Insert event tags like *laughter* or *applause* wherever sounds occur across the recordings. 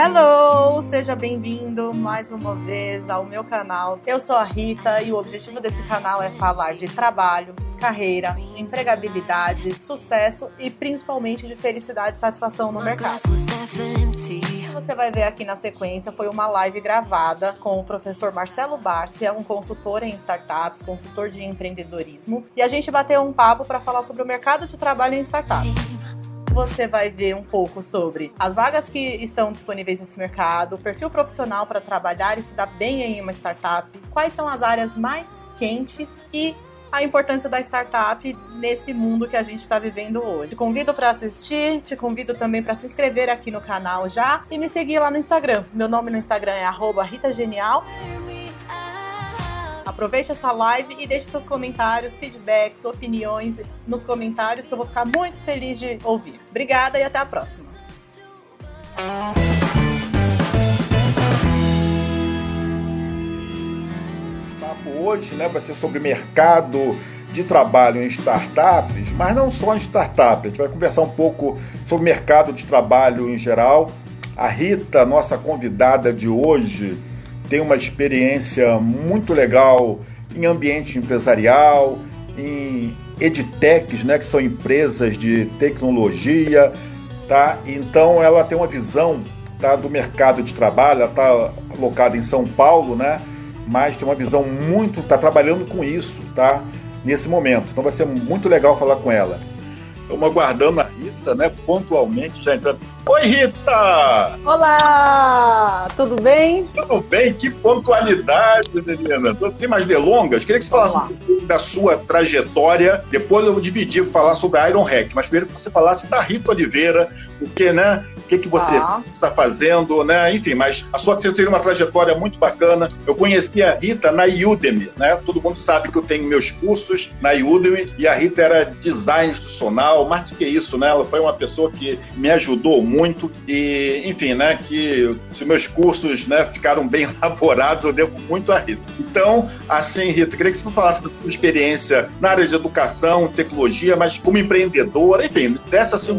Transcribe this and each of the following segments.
Hello, seja bem-vindo mais uma vez ao meu canal. Eu sou a Rita e o objetivo desse canal é falar de trabalho, carreira, empregabilidade, sucesso e principalmente de felicidade e satisfação no mercado. Você vai ver aqui na sequência foi uma live gravada com o professor Marcelo Bárcia, um consultor em startups, consultor de empreendedorismo, e a gente bateu um papo para falar sobre o mercado de trabalho em startups você vai ver um pouco sobre as vagas que estão disponíveis nesse mercado, o perfil profissional para trabalhar e se dar bem em uma startup, quais são as áreas mais quentes e a importância da startup nesse mundo que a gente está vivendo hoje. Te convido para assistir, te convido também para se inscrever aqui no canal já e me seguir lá no Instagram. Meu nome no Instagram é @ritagenial. Aproveite essa live e deixe seus comentários, feedbacks, opiniões nos comentários que eu vou ficar muito feliz de ouvir. Obrigada e até a próxima. Hoje né, vai ser sobre mercado de trabalho em startups, mas não só em startups. A gente vai conversar um pouco sobre mercado de trabalho em geral. A Rita, nossa convidada de hoje, tem uma experiência muito legal em ambiente empresarial, em edtechs, né, que são empresas de tecnologia, tá? Então ela tem uma visão tá, do mercado de trabalho, ela está alocada em São Paulo, né? Mas tem uma visão muito, está trabalhando com isso, tá? Nesse momento. Então vai ser muito legal falar com ela. Estamos aguardando a Rita, né? Pontualmente já entrando. Oi, Rita! Olá! Tudo bem? Tudo bem? Que pontualidade, menina. Sem mais delongas, queria que você falasse um pouco da sua trajetória. Depois eu vou dividir, falar sobre a Iron Hack. Mas primeiro que você falasse da Rita Oliveira, porque, né? O que, que você ah. está fazendo, né? Enfim, mas a sua você tem uma trajetória muito bacana. Eu conheci a Rita na Udemy, né? Todo mundo sabe que eu tenho meus cursos na Udemy e a Rita era design institucional, mais do que isso, né? Ela foi uma pessoa que me ajudou muito e, enfim, né? Que se meus cursos, né, ficaram bem *laughs* elaborados, eu devo muito a Rita. Então, assim, Rita, queria que você falasse da sua experiência na área de educação, tecnologia, mas como empreendedora, enfim, dessa assim um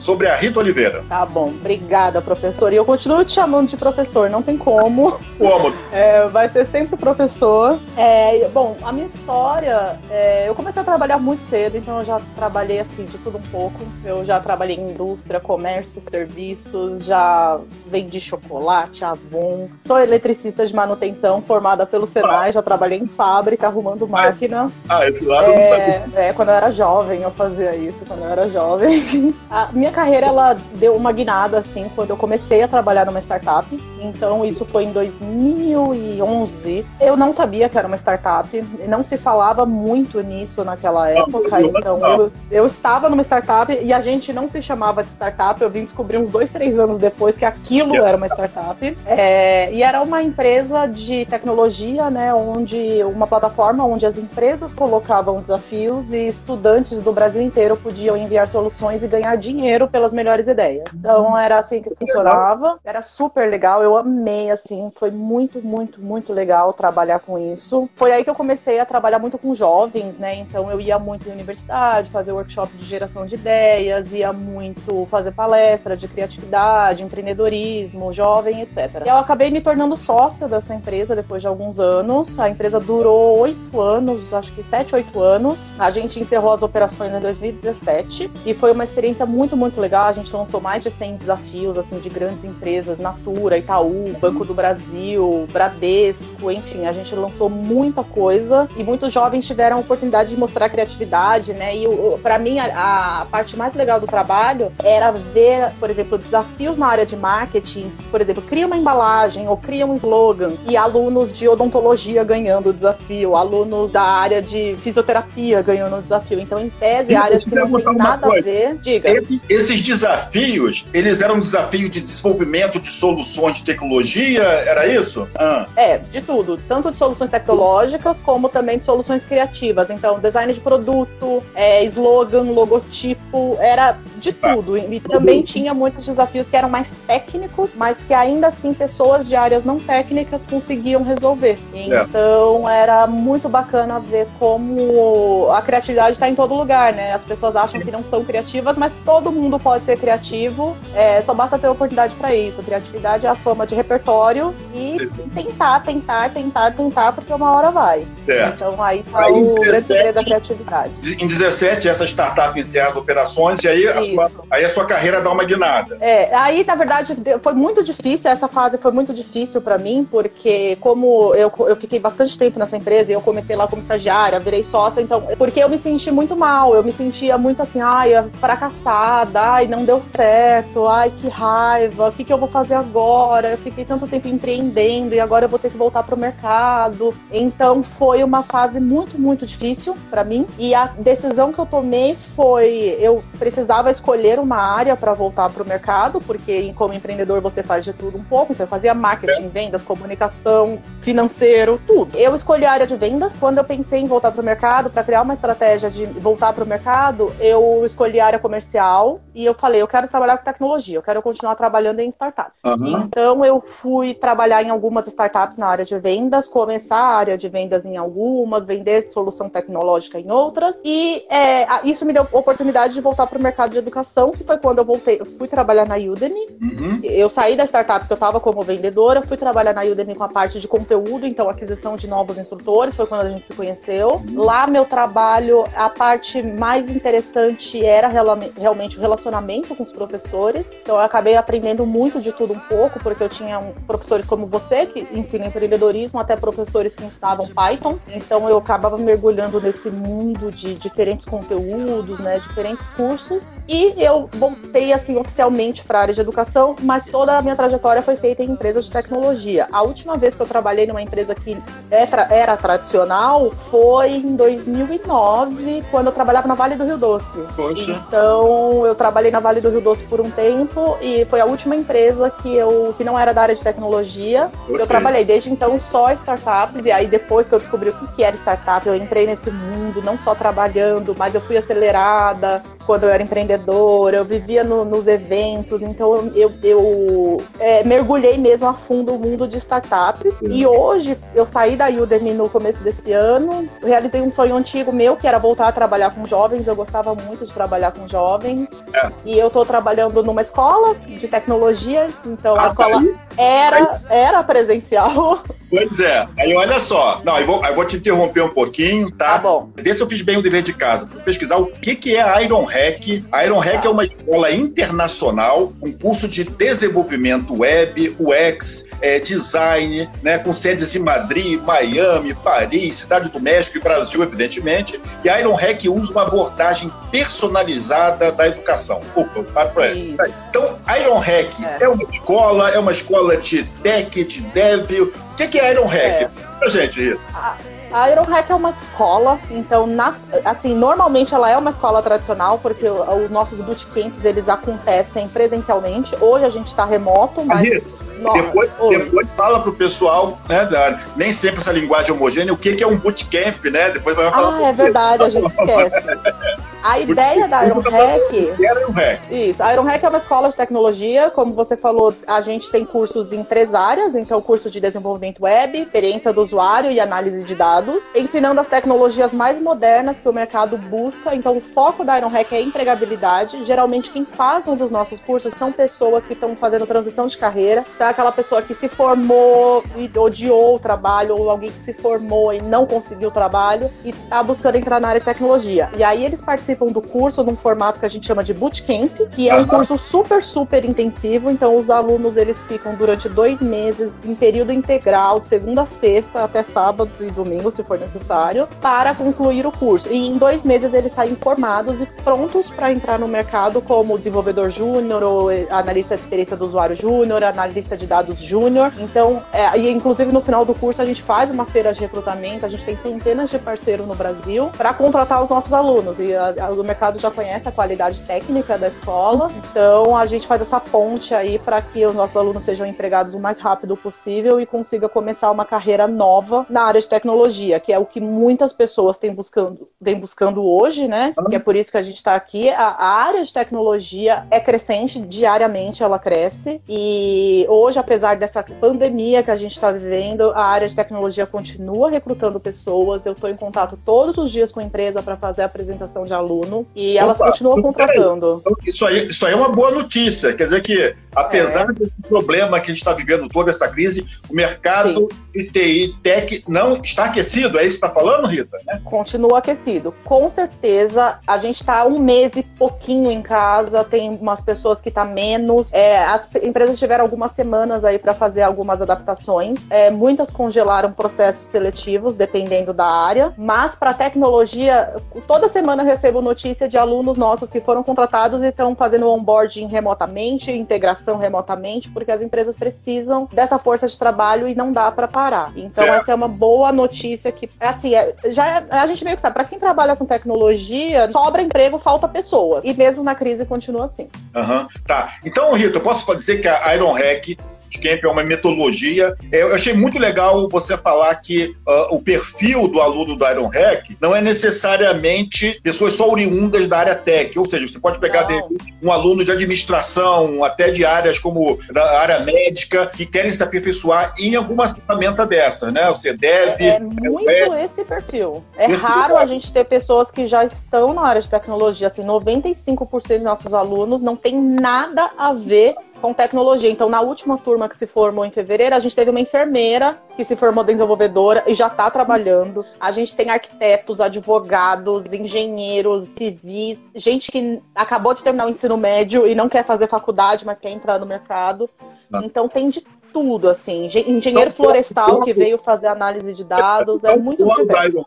sobre a Rita Oliveira. Tá bom, obrigada, professor. E eu continuo te chamando de professor, não tem como. Como? *laughs* É, vai ser sempre professor. É, bom, a minha história, é, eu comecei a trabalhar muito cedo, então eu já trabalhei assim de tudo um pouco. Eu já trabalhei em indústria, comércio, serviços, já vendi chocolate, Avon. Sou eletricista de manutenção formada pelo Senai, já trabalhei em fábrica arrumando máquina. Ah, esse lado eu não sabia. É, quando eu era jovem eu fazia isso, quando eu era jovem. *laughs* A minha carreira ela deu uma guinada assim quando eu comecei a trabalhar numa startup. Então isso foi em 2011. Eu não sabia que era uma startup, não se falava muito nisso naquela época. Então eu, eu estava numa startup e a gente não se chamava de startup. Eu vim descobrir uns dois, três anos depois que aquilo era uma startup. É, e era uma empresa de tecnologia, né? Onde uma plataforma onde as empresas colocavam desafios e estudantes do Brasil inteiro podiam enviar soluções e ganhar dinheiro pelas melhores ideias. Então era assim que funcionava. Era super legal, eu amei, assim, foi muito, muito, muito legal trabalhar com isso. Foi aí que eu comecei a trabalhar muito com jovens, né? Então eu ia muito em universidade, fazer workshop de geração de ideias, ia muito fazer palestra de criatividade, empreendedorismo, jovem, etc. E eu acabei me tornando sócia dessa empresa depois de alguns anos. A empresa durou oito anos, acho que sete, oito anos. A gente encerrou as operações em 2017 e foi uma experiência muito, muito legal. A gente lançou mais de 100 desafios assim de grandes empresas, Natura, Itaú, Banco do Brasil, Bradesco, enfim, a gente lançou muita coisa e muitos jovens tiveram a oportunidade de mostrar criatividade, né? E para mim a, a, parte mais legal do trabalho era ver, por exemplo, desafios na área de marketing, por exemplo, cria uma embalagem ou cria um slogan e alunos de odontologia ganhando o desafio, alunos da área de fisioterapia ganhando o desafio. Então, em tese, áreas que não tem nada coisa. a ver. Diga. Esses desafios, eles eram desafios de desenvolvimento de soluções de tecnologia, era isso? Ah. É, de tudo. Tanto de soluções tecnológicas, como também de soluções criativas. Então, design de produto, é, slogan, logotipo, era de tudo. E também tinha muitos desafios que eram mais técnicos, mas que ainda assim pessoas de áreas não técnicas conseguiam resolver. É. Então, era muito bacana ver como a criatividade está em todo lugar, né? As pessoas acham que não são criativas, mas todo mundo pode ser criativo é, só basta ter oportunidade para isso. Criatividade é a soma de repertório e tentar, tentar, tentar, tentar, porque uma hora vai. É. Então aí tá aí, o 17, grande segredo da criatividade. Em 17, essa startup encerra as operações e aí a, sua, aí a sua carreira dá uma guinada. É, aí na verdade foi muito difícil, essa fase foi muito difícil para mim, porque como eu, eu fiquei bastante tempo nessa empresa e eu comecei lá como estagiária, virei sócia, então, porque eu me senti muito mal, eu me sentia muito assim, ai, fracassada, ai, não deu certo, ai, que raiva, o que, que eu vou fazer agora? Eu fiquei tanto tempo empreendendo e agora eu vou ter que voltar pro mercado. Então foi uma fase muito, muito difícil para mim. E a decisão que eu tomei foi: eu precisava escolher uma área para voltar pro mercado, porque como empreendedor você faz de tudo um pouco. Então eu fazia marketing, vendas, comunicação, financeiro, tudo. Eu escolhi a área de vendas. Quando eu pensei em voltar pro mercado, para criar uma estratégia de voltar pro mercado, eu escolhi a área comercial e eu falei: eu quero trabalhar com tecnologia, eu quero continuar trabalhando em startups. Uhum. Então eu fui trabalhar em algumas startups na área de vendas, começar a área de vendas em algumas, vender solução tecnológica em outras. E é, isso me deu oportunidade de voltar para o mercado de educação, que foi quando eu voltei, eu fui trabalhar na Udemy. Uhum. Eu saí da startup que eu estava como vendedora, fui trabalhar na Udemy com a parte de conteúdo, então aquisição de novos instrutores, foi quando a gente se conheceu. Uhum. Lá meu trabalho, a parte mais interessante era realmente o relacionamento com os professores. Então eu acabei aprendendo muito de tudo um pouco, porque eu tinha professores como você, que ensinam empreendedorismo, até professores que ensinavam Python. Então eu acabava mergulhando nesse mundo de diferentes conteúdos, né, diferentes cursos. E eu voltei assim oficialmente para a área de educação, mas toda a minha trajetória foi feita em empresas de tecnologia. A última vez que eu trabalhei numa empresa que era, era tradicional foi em 2009, quando eu trabalhava na Vale do Rio Doce. Poxa. Então eu trabalhei na Vale do Rio Doce por um tempo e foi a última empresa que eu que não era da área de tecnologia. Okay. Eu trabalhei desde então só startups e aí depois que eu descobri o que era startup, eu entrei nesse mundo, não só trabalhando, mas eu fui acelerada quando eu era empreendedora, eu vivia no, nos eventos, então eu, eu é, mergulhei mesmo a fundo o mundo de startups. Sim. E hoje eu saí da Udemy no começo desse ano, realizei um sonho antigo meu que era voltar a trabalhar com jovens. Eu gostava muito de trabalhar com jovens. É. E eu estou trabalhando numa escola de tecnologia, então ah, a escola era, era presencial. *laughs* Pois é. Aí olha só. Não, eu vou, eu vou te interromper um pouquinho, tá? Tá bom. Vê se eu fiz bem o dever de casa. Vou pesquisar o que, que é a Iron Hack. A Iron Hack é uma escola internacional, um curso de desenvolvimento web, UX, é, design, né, com sedes em Madrid, Miami, Paris, Cidade do México e Brasil, evidentemente. E a Iron Hack usa uma abordagem personalizada da educação. Opa, para Então, Iron Hack é. é. uma escola, é uma escola de tech, de dev. O que, que é Iron Hack? É. Pra gente, Rita. A Iron Hack é uma escola, então, na, assim, normalmente ela é uma escola tradicional, porque os nossos bootcamps, eles acontecem presencialmente. Hoje a gente está remoto, mas... Nossa, depois, depois fala pro pessoal, né, da, nem sempre essa linguagem homogênea, o que, que é um bootcamp, né? Depois vai falar. Ah, é verdade, a gente esquece. A ideia da Iron Hack. Iron Hack. Isso, a Iron Hack é uma escola de tecnologia. Como você falou, a gente tem cursos em três áreas: então, curso de desenvolvimento web, experiência do usuário e análise de dados, ensinando as tecnologias mais modernas que o mercado busca. Então, o foco da Iron Hack é empregabilidade. Geralmente, quem faz um dos nossos cursos são pessoas que estão fazendo transição de carreira. Então, aquela pessoa que se formou e odiou o trabalho, ou alguém que se formou e não conseguiu o trabalho e está buscando entrar na área de tecnologia. E aí eles participam participam do curso num formato que a gente chama de bootcamp, que é um curso super, super intensivo. Então, os alunos eles ficam durante dois meses em período integral, de segunda a sexta até sábado e domingo, se for necessário, para concluir o curso. E em dois meses eles saem formados e prontos para entrar no mercado como desenvolvedor júnior ou analista de experiência do usuário júnior, analista de dados júnior. Então, é, e inclusive no final do curso a gente faz uma feira de recrutamento, a gente tem centenas de parceiros no Brasil para contratar os nossos alunos. E a, o mercado já conhece a qualidade técnica da escola, então a gente faz essa ponte aí para que os nossos alunos sejam empregados o mais rápido possível e consiga começar uma carreira nova na área de tecnologia, que é o que muitas pessoas têm buscando, vem buscando hoje, né? Que é por isso que a gente está aqui. A, a área de tecnologia é crescente, diariamente ela cresce, e hoje, apesar dessa pandemia que a gente está vivendo, a área de tecnologia continua recrutando pessoas. Eu estou em contato todos os dias com a empresa para fazer a apresentação de aluno e Opa, elas continuam contratando. Então, isso, aí, isso aí é uma boa notícia. Quer dizer que, apesar é. desse problema que a gente está vivendo, toda essa crise, o mercado Sim. de TI, tech, não está aquecido. É isso que está falando, Rita? Né? Continua aquecido. Com certeza, a gente está um mês e pouquinho em casa, tem umas pessoas que estão tá menos. É, as empresas tiveram algumas semanas aí para fazer algumas adaptações. É, muitas congelaram processos seletivos, dependendo da área. Mas para tecnologia, toda semana eu recebo notícia de alunos nossos que foram contratados e estão fazendo onboarding remotamente, integração remotamente, porque as empresas precisam dessa força de trabalho e não dá para parar. Então certo. essa é uma boa notícia que, assim, é, já é, a gente meio que sabe, para quem trabalha com tecnologia, sobra emprego, falta pessoas. E mesmo na crise continua assim. Uhum. Tá. Então, Rita, eu posso dizer que a Iron Hack Bootcamp é uma metodologia. É, eu achei muito legal você falar que uh, o perfil do aluno do Iron Hack não é necessariamente pessoas só oriundas da área tech, ou seja, você pode pegar um aluno de administração, até de áreas como da área médica, que querem se aperfeiçoar em alguma ferramenta dessa, né? Você deve. É, é muito é, esse perfil. É raro a gente ter pessoas que já estão na área de tecnologia, assim, 95% dos nossos alunos não tem nada a ver com tecnologia. Então, na última turma que se formou em fevereiro, a gente teve uma enfermeira que se formou desenvolvedora e já está trabalhando. A gente tem arquitetos, advogados, engenheiros, civis, gente que acabou de terminar o ensino médio e não quer fazer faculdade, mas quer entrar no mercado. Ah. Então, tem de tudo, assim. Engenheiro então, florestal que veio fazer análise de dados, é muito diverso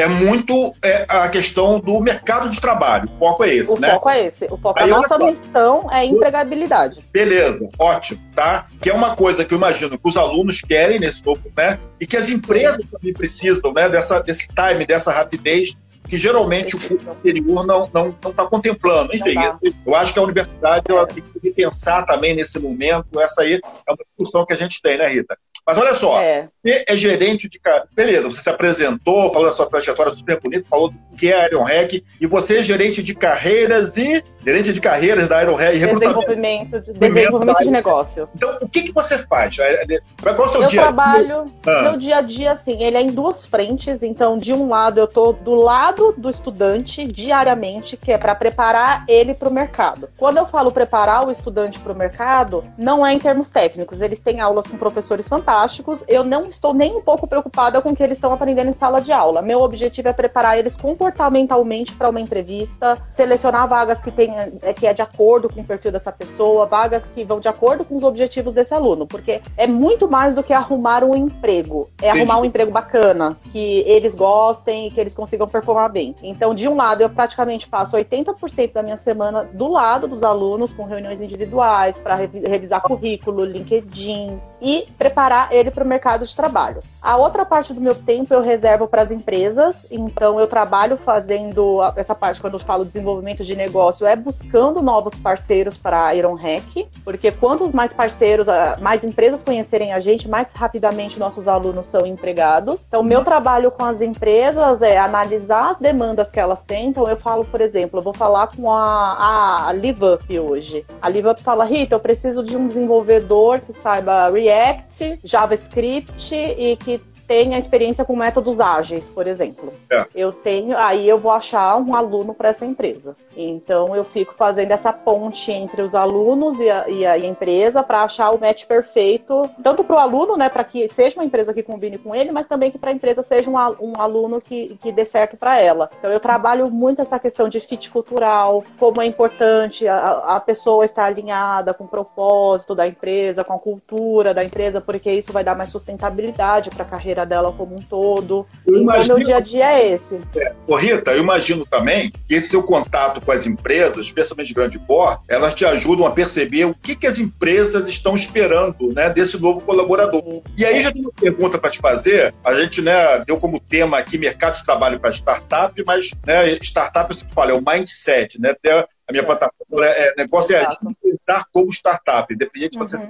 é muito é, a questão do mercado de trabalho. O foco é esse, o né? O foco é esse. O foco, Aí, a nossa missão é empregabilidade. Beleza, ótimo, tá? Que é uma coisa que eu imagino que os alunos querem nesse novo, né? E que as empresas também precisam, né? Dessa, desse time, dessa rapidez que geralmente o curso anterior não está não, não tá contemplando. Enfim, eu acho que a universidade ela tem que pensar também nesse momento. Essa aí é uma discussão que a gente tem, né, Rita? Mas olha só, é. você é gerente de. Beleza, você se apresentou, falou da sua trajetória super bonita, falou do que é Iron Hack, e você é gerente de carreiras e. Gerente de carreiras da Iron Hack. Desenvolvimento, de, desenvolvimento de negócio. Então, o que, que você faz? É, é, qual é o seu eu dia trabalho, ah. meu dia a dia, assim, ele é em duas frentes. Então, de um lado, eu tô do lado do estudante diariamente, que é para preparar ele para o mercado. Quando eu falo preparar o estudante para o mercado, não é em termos técnicos. Eles têm aulas com professores fantásticos fantásticos. Eu não estou nem um pouco preocupada com o que eles estão aprendendo em sala de aula. Meu objetivo é preparar eles comportamentalmente para uma entrevista, selecionar vagas que, tem, é, que é de acordo com o perfil dessa pessoa, vagas que vão de acordo com os objetivos desse aluno, porque é muito mais do que arrumar um emprego. É Entendi. arrumar um emprego bacana, que eles gostem e que eles consigam performar bem. Então, de um lado, eu praticamente passo 80% da minha semana do lado dos alunos, com reuniões individuais, para revisar currículo, LinkedIn e preparar ele para o mercado de trabalho. A outra parte do meu tempo eu reservo para as empresas, então eu trabalho fazendo essa parte quando eu falo desenvolvimento de negócio, é buscando novos parceiros para a Iron Hack, porque quantos mais parceiros, mais empresas conhecerem a gente, mais rapidamente nossos alunos são empregados. Então, meu trabalho com as empresas é analisar as demandas que elas têm. Então, eu falo, por exemplo, eu vou falar com a, a LiveUp hoje. A LiveUp fala, Rita, eu preciso de um desenvolvedor que saiba React, JavaScript e que tenha experiência com métodos ágeis, por exemplo. É. Eu tenho, aí eu vou achar um aluno para essa empresa. Então eu fico fazendo essa ponte entre os alunos e a, e a empresa para achar o match perfeito, tanto para o aluno, né, para que seja uma empresa que combine com ele, mas também que para a empresa seja um, um, aluno que, que dê certo para ela. Então eu trabalho muito essa questão de fit cultural, como é importante a, a pessoa estar alinhada com o propósito da empresa, com a cultura da empresa, porque isso vai dar mais sustentabilidade para a carreira carreira dela como um todo. Eu então, imagino, meu dia a dia é esse. É. Ô, Rita, eu imagino também que esse seu contato com as empresas, especialmente de grande porte, elas te ajudam a perceber o que, que as empresas estão esperando né, desse novo colaborador. Sim. E aí já tem uma pergunta para te fazer. A gente né, deu como tema aqui mercado de trabalho para startup, mas né, startup, você fala, é o mindset, né? Até a minha é. plataforma, é, é, negócio é pensar como startup, independente uhum. de você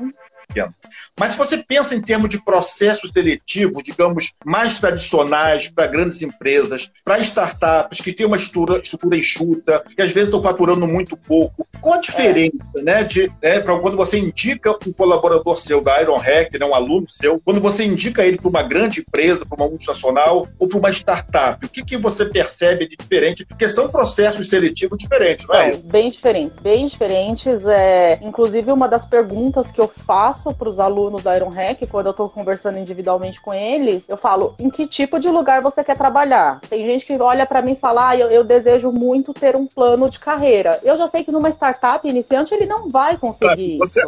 pequeno. Mas se você pensa em termos de processos seletivos, digamos, mais tradicionais para grandes empresas, para startups que têm uma estrutura, estrutura enxuta, que às vezes estão faturando muito pouco, qual a diferença né, de né, para quando você indica um colaborador seu da Iron Hack, né, um aluno seu, quando você indica ele para uma grande empresa, para uma multinacional ou para uma startup, o que, que você percebe de diferente? Porque são processos seletivos diferentes, não é? São bem diferentes, bem diferentes. É, inclusive, uma das perguntas que eu faço para os alunos da Iron Hack, quando eu estou conversando individualmente com eles, eu falo: em que tipo de lugar você quer trabalhar? Tem gente que olha para mim e fala: ah, eu, eu desejo muito ter um plano de carreira. Eu já sei que numa startup iniciante ele não vai conseguir *laughs* é, isso.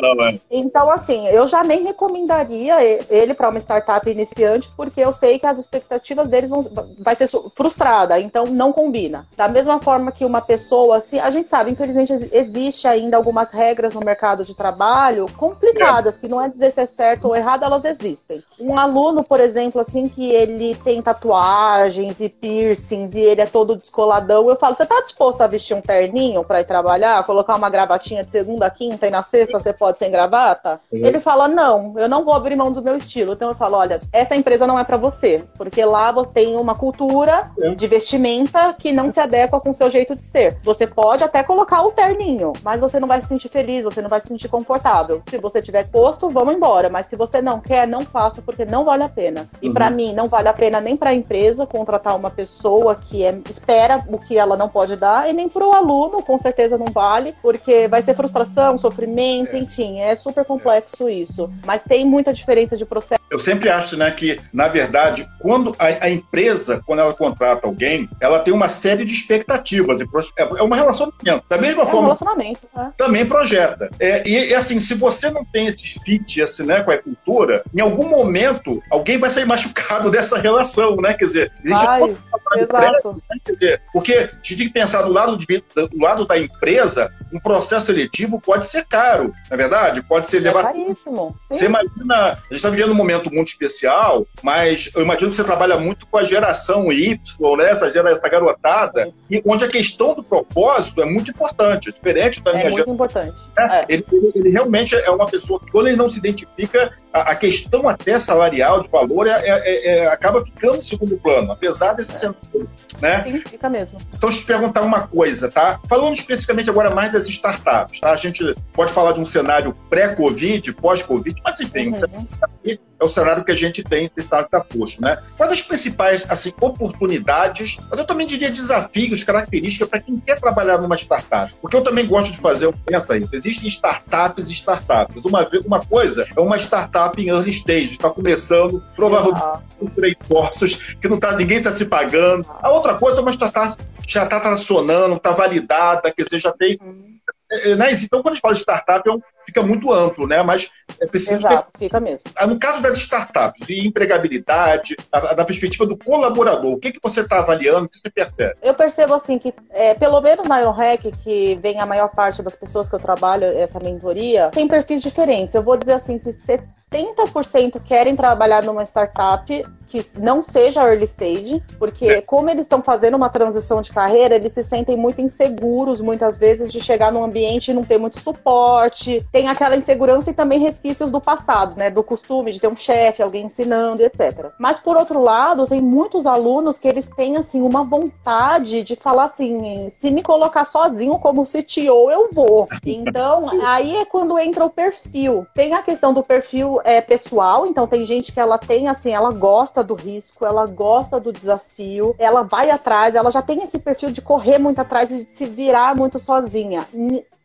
Não, é. Então, assim, eu já nem recomendaria ele para uma startup iniciante, porque eu sei que as expectativas deles vão vai ser frustrada, então não combina. Da mesma forma que uma pessoa, assim, a gente sabe, infelizmente existe ainda algumas regras no mercado de trabalho complicadas, que não é dizer se é certo ou errado, elas existem. Um aluno, por exemplo, assim, que ele tem tatuagens e piercings e ele é todo descoladão, eu falo, você tá disposto a vestir um terninho para ir trabalhar, colocar uma gravatinha de segunda a quinta e na sexta você pode sem gravata? Uhum. Ele fala, não, eu não vou abrir mão do meu estilo. Então eu falo, olha, essa empresa não é para você, porque lá você tem uma cultura é. de vestimenta que não se adequa com o seu jeito de ser. Você pode até colocar o terninho, mas você não vai se sentir feliz, você não vai se sentir confortável. Se você tiver posto, vamos embora. Mas se você não quer, não faça, porque não vale a pena. E uhum. para mim, não vale a pena nem para a empresa contratar uma pessoa que é, espera o que ela não pode dar, e nem para o aluno, com certeza não vale, porque vai ser frustração, sofrimento, é. enfim, é super complexo isso. Mas tem muita diferença de processo. Eu sempre acho, né, que, na verdade, quando a, a empresa, quando ela contrata alguém, ela tem uma série de expectativas. É, é uma relacionamento. Da mesma é forma. Um relacionamento, né? Também projeta. É, e, e, assim, se você não tem esse fit assim, né, com a cultura, em algum momento alguém vai sair machucado *laughs* dessa relação, né? Quer dizer, existe Ai, exato. né? Quer dizer, porque a gente tem que pensar do lado, de, do lado da empresa, um processo seletivo pode ser caro, na é verdade? Pode ser é levado. Caríssimo. Sim. Você imagina, a gente está vivendo um momento muito especial, mas eu imagino que você trabalha muito com a geração Y, né? essa, essa garotada, e onde a questão do propósito é muito importante, é diferente da é minha geração. É muito importante. É. Ele, ele, ele, realmente é uma pessoa que, quando ele não se identifica, a, a questão até salarial de valor é, é, é acaba ficando em segundo plano, apesar desse centro. Né? Sim, fica mesmo. Então, deixa eu te perguntar uma coisa, tá? Falando especificamente agora mais das startups, tá? A gente pode falar de um cenário pré-Covid, pós-Covid, mas enfim, uhum. é o cenário que a gente tem que está posto, né? Quais as principais assim, oportunidades, mas eu também diria desafios, características para quem quer trabalhar numa startup? Porque eu também gosto de fazer, pensa isso, existem startups e startups. Uma, uma coisa é uma startup em early stage, está começando, provavelmente com três postos, que não tá, ninguém está se pagando. A outra coisa é uma startup já está tracionando, está validada, quer dizer, já tem. É, é, né? Então, quando a gente fala de startup, é um, fica muito amplo, né? Mas é preciso. Exato, ter... fica mesmo. Ah, no caso das startups e empregabilidade, da perspectiva do colaborador, o que, que você está avaliando, o que você percebe? Eu percebo assim que, é, pelo menos na Ironhack, que vem a maior parte das pessoas que eu trabalho, essa mentoria, tem perfis diferentes. Eu vou dizer assim que 70% querem trabalhar numa startup que não seja early stage, porque é. como eles estão fazendo uma transição de carreira, eles se sentem muito inseguros muitas vezes de chegar num ambiente e não ter muito suporte, tem aquela insegurança e também resquícios do passado, né, do costume de ter um chefe, alguém ensinando, etc. Mas por outro lado, tem muitos alunos que eles têm assim uma vontade de falar assim, se me colocar sozinho como CTO, eu vou. *laughs* Então, aí é quando entra o perfil. Tem a questão do perfil é, pessoal, então tem gente que ela tem assim, ela gosta do risco, ela gosta do desafio, ela vai atrás, ela já tem esse perfil de correr muito atrás e de se virar muito sozinha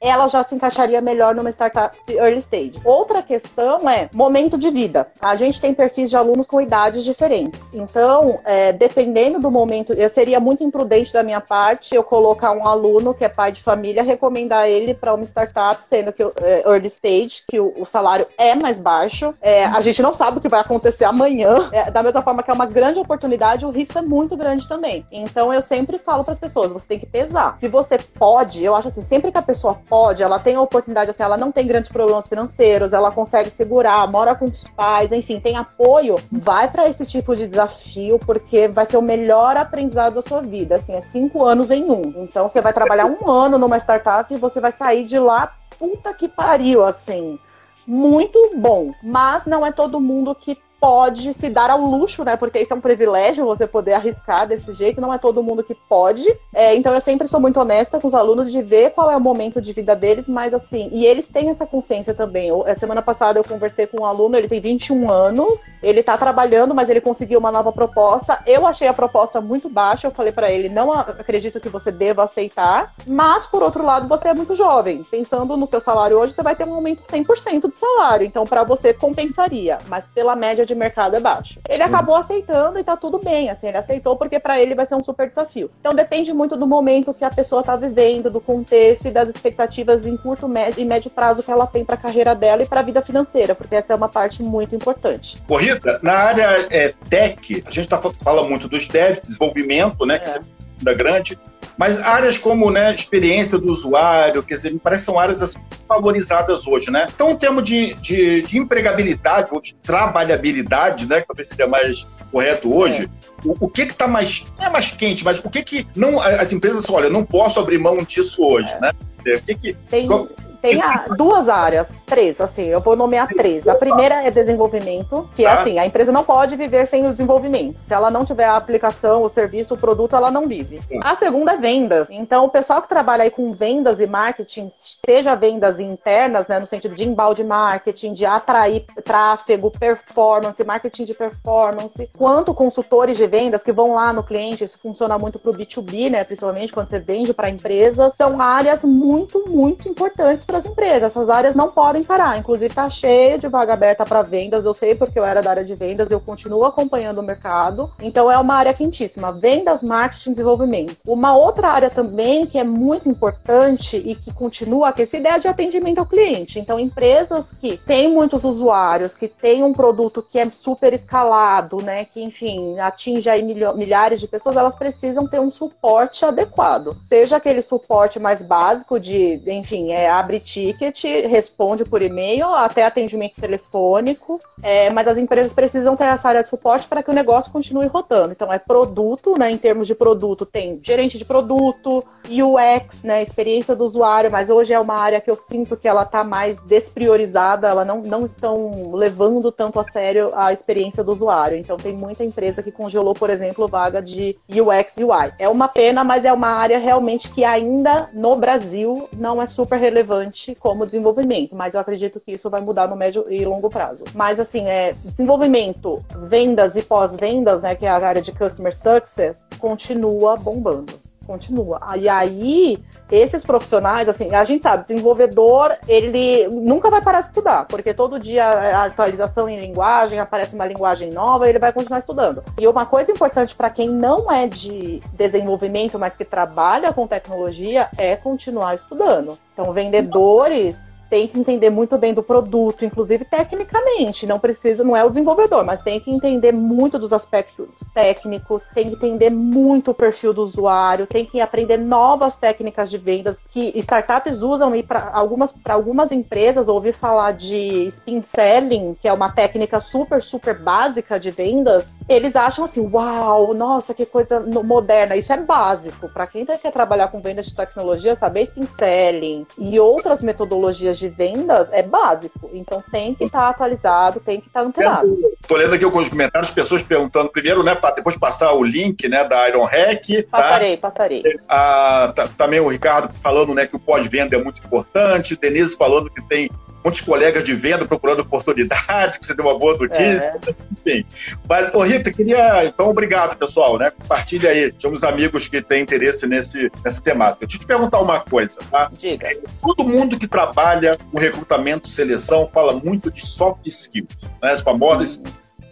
ela já se encaixaria melhor numa startup early stage. Outra questão é momento de vida. A gente tem perfis de alunos com idades diferentes. Então, é, dependendo do momento, eu seria muito imprudente da minha parte eu colocar um aluno que é pai de família, recomendar ele para uma startup, sendo que é, early stage, que o, o, salário é mais baixo. É, a gente não sabe o que vai acontecer amanhã. É, da mesma forma que é uma grande oportunidade, o risco é muito grande também. Então, eu sempre falo para as pessoas, você tem que pesar. Se você pode, eu acho assim, sempre que a pessoa pode, ela tem a oportunidade, assim, ela não tem grandes problemas financeiros, ela consegue segurar, mora com os pais, enfim, tem apoio, vai para esse tipo de desafio, porque vai ser o melhor aprendizado da sua vida. Assim, é cinco anos em um. Então você vai trabalhar um *laughs* ano numa startup e você vai sair de lá, puta que pariu, assim. Muito bom. Mas não é todo mundo que pode se dar ao luxo, né? Porque isso é um privilégio você poder arriscar desse jeito, não é todo mundo que pode. É, então eu sempre sou muito honesta com os alunos de ver qual é o momento de vida deles, mas assim, e eles têm essa consciência também. Eu, semana passada eu conversei com um aluno, ele tem 21 anos, ele tá trabalhando, mas ele conseguiu uma nova proposta. Eu achei a proposta muito baixa, eu falei para ele, não acredito que você deva aceitar, mas por outro lado, você é muito jovem. Pensando no seu salário hoje, você vai ter um aumento de 100% de salário, então para você compensaria, mas pela média de mercado é baixo. Ele acabou aceitando e tá tudo bem, assim, ele aceitou porque para ele vai ser um super desafio. Então depende muito do momento que a pessoa tá vivendo, do contexto e das expectativas em curto médio, e médio prazo que ela tem para a carreira dela e para a vida financeira, porque essa é uma parte muito importante. Corrida, na área é, tech, a gente tá, fala muito dos tech, desenvolvimento, né, que é da grande, mas áreas como né, experiência do usuário, quer dizer, me parece que são áreas assim, valorizadas hoje, né? Então, em termos de, de, de, empregabilidade ou de trabalhabilidade, né, que talvez seria mais correto hoje, é. o, o, que que está mais, não é mais quente, mas o que que não, as empresas, olha, não posso abrir mão disso hoje, é. né? O que que, Tem... qual, tem a, duas áreas, três, assim, eu vou nomear três. A primeira é desenvolvimento, que é tá. assim, a empresa não pode viver sem o desenvolvimento. Se ela não tiver a aplicação, o serviço, o produto, ela não vive. A segunda é vendas. Então, o pessoal que trabalha aí com vendas e marketing, seja vendas internas, né, no sentido de embalde marketing, de atrair tráfego, performance, marketing de performance, quanto consultores de vendas que vão lá no cliente, isso funciona muito para o B2B, né, principalmente quando você vende para empresas, são áreas muito, muito importantes para as empresas. Essas áreas não podem parar. Inclusive, está cheio de vaga aberta para vendas. Eu sei porque eu era da área de vendas, eu continuo acompanhando o mercado. Então, é uma área quentíssima. Vendas, marketing, desenvolvimento. Uma outra área também que é muito importante e que continua aquecida é a de atendimento ao cliente. Então, empresas que têm muitos usuários, que têm um produto que é super escalado, né, que, enfim, atinge aí milhares de pessoas, elas precisam ter um suporte adequado. Seja aquele suporte mais básico de, enfim, é abrir ticket, responde por e-mail, até atendimento telefônico, é, mas as empresas precisam ter essa área de suporte para que o negócio continue rodando. Então, é produto, né? Em termos de produto, tem gerente de produto, UX, né? Experiência do usuário, mas hoje é uma área que eu sinto que ela está mais despriorizada, ela não, não estão levando tanto a sério a experiência do usuário. Então, tem muita empresa que congelou, por exemplo, vaga de UX e UI. É uma pena, mas é uma área realmente que ainda no Brasil não é super relevante relevante como desenvolvimento, mas eu acredito que isso vai mudar no médio e longo prazo. Mas assim, é desenvolvimento, vendas e pós-vendas, né, que é a área de customer success, continua bombando continua. E aí, esses profissionais, assim, a gente sabe, desenvolvedor, ele nunca vai parar de estudar, porque todo dia a atualização em linguagem, aparece uma linguagem nova, ele vai continuar estudando. E uma coisa importante para quem não é de desenvolvimento, mas que trabalha com tecnologia, é continuar estudando. Então, vendedores tem que entender muito bem do produto, inclusive tecnicamente. Não precisa, não é o desenvolvedor, mas tem que entender muito dos aspectos técnicos, tem que entender muito o perfil do usuário, tem que aprender novas técnicas de vendas que startups usam e para algumas, algumas empresas ouvir falar de spin selling, que é uma técnica super, super básica de vendas, eles acham assim, uau, nossa, que coisa moderna. Isso é básico. Para quem quer trabalhar com vendas de tecnologia, saber spin selling e outras metodologias de vendas é básico. Então tem que estar tá atualizado, tem que estar tá antenado. Estou lendo aqui alguns comentários, pessoas perguntando primeiro, né, para depois passar o link, né, da Iron Hack. Tá? Passarei, tá? passarei. Ah, tá, também o Ricardo falando, né, que o pós-venda é muito importante, Denise falando que tem muitos colegas de venda procurando oportunidades, *laughs* que você deu uma boa notícia, é. enfim. Mas, ô Rita, queria. Então, obrigado, pessoal, né? Compartilha aí. Temos amigos que têm interesse nesse, nessa temática. Deixa eu te perguntar uma coisa, tá? Diga. Todo mundo que trabalha com recrutamento e seleção fala muito de soft skills, né? As famosas hum.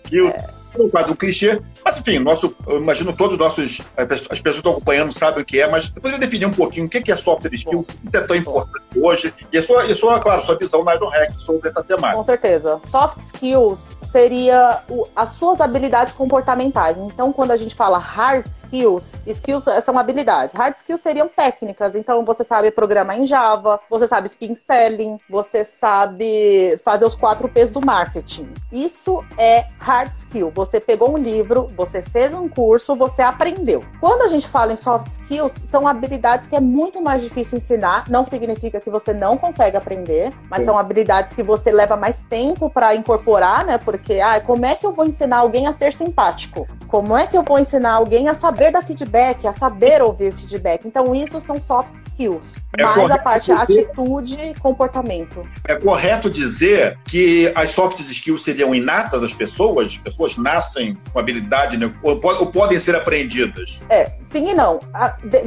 skills. É um clichê. Mas, enfim, nosso, eu imagino todos os nossos. As pessoas que estão acompanhando sabem o que é, mas você poderia definir um pouquinho o que é software skill, o que é tão importante hoje, e a sua, e a sua claro, sua visão na Hack sobre essa temática. Com certeza. Soft skills seria o, as suas habilidades comportamentais. Então, quando a gente fala hard skills, skills são habilidades. Hard skills seriam técnicas. Então, você sabe programar em Java, você sabe spin selling, você sabe fazer os quatro P's do marketing. Isso é hard skill Você pegou um livro, você fez um curso, você aprendeu. Quando a gente fala em soft skills, são habilidades que é muito mais difícil ensinar. Não significa que você não consegue aprender, mas Sim. são habilidades que você leva mais tempo para incorporar, né? Porque, ah, como é que eu vou ensinar alguém a ser simpático? Como é que eu vou ensinar alguém a saber dar feedback, a saber ouvir feedback? Então, isso são soft skills. É mais a parte dizer... atitude e comportamento. É correto dizer que as soft skills seriam inatas às pessoas? As pessoas nascem com habilidade né? ou, ou, podem ser aprendidas? É, sim e não.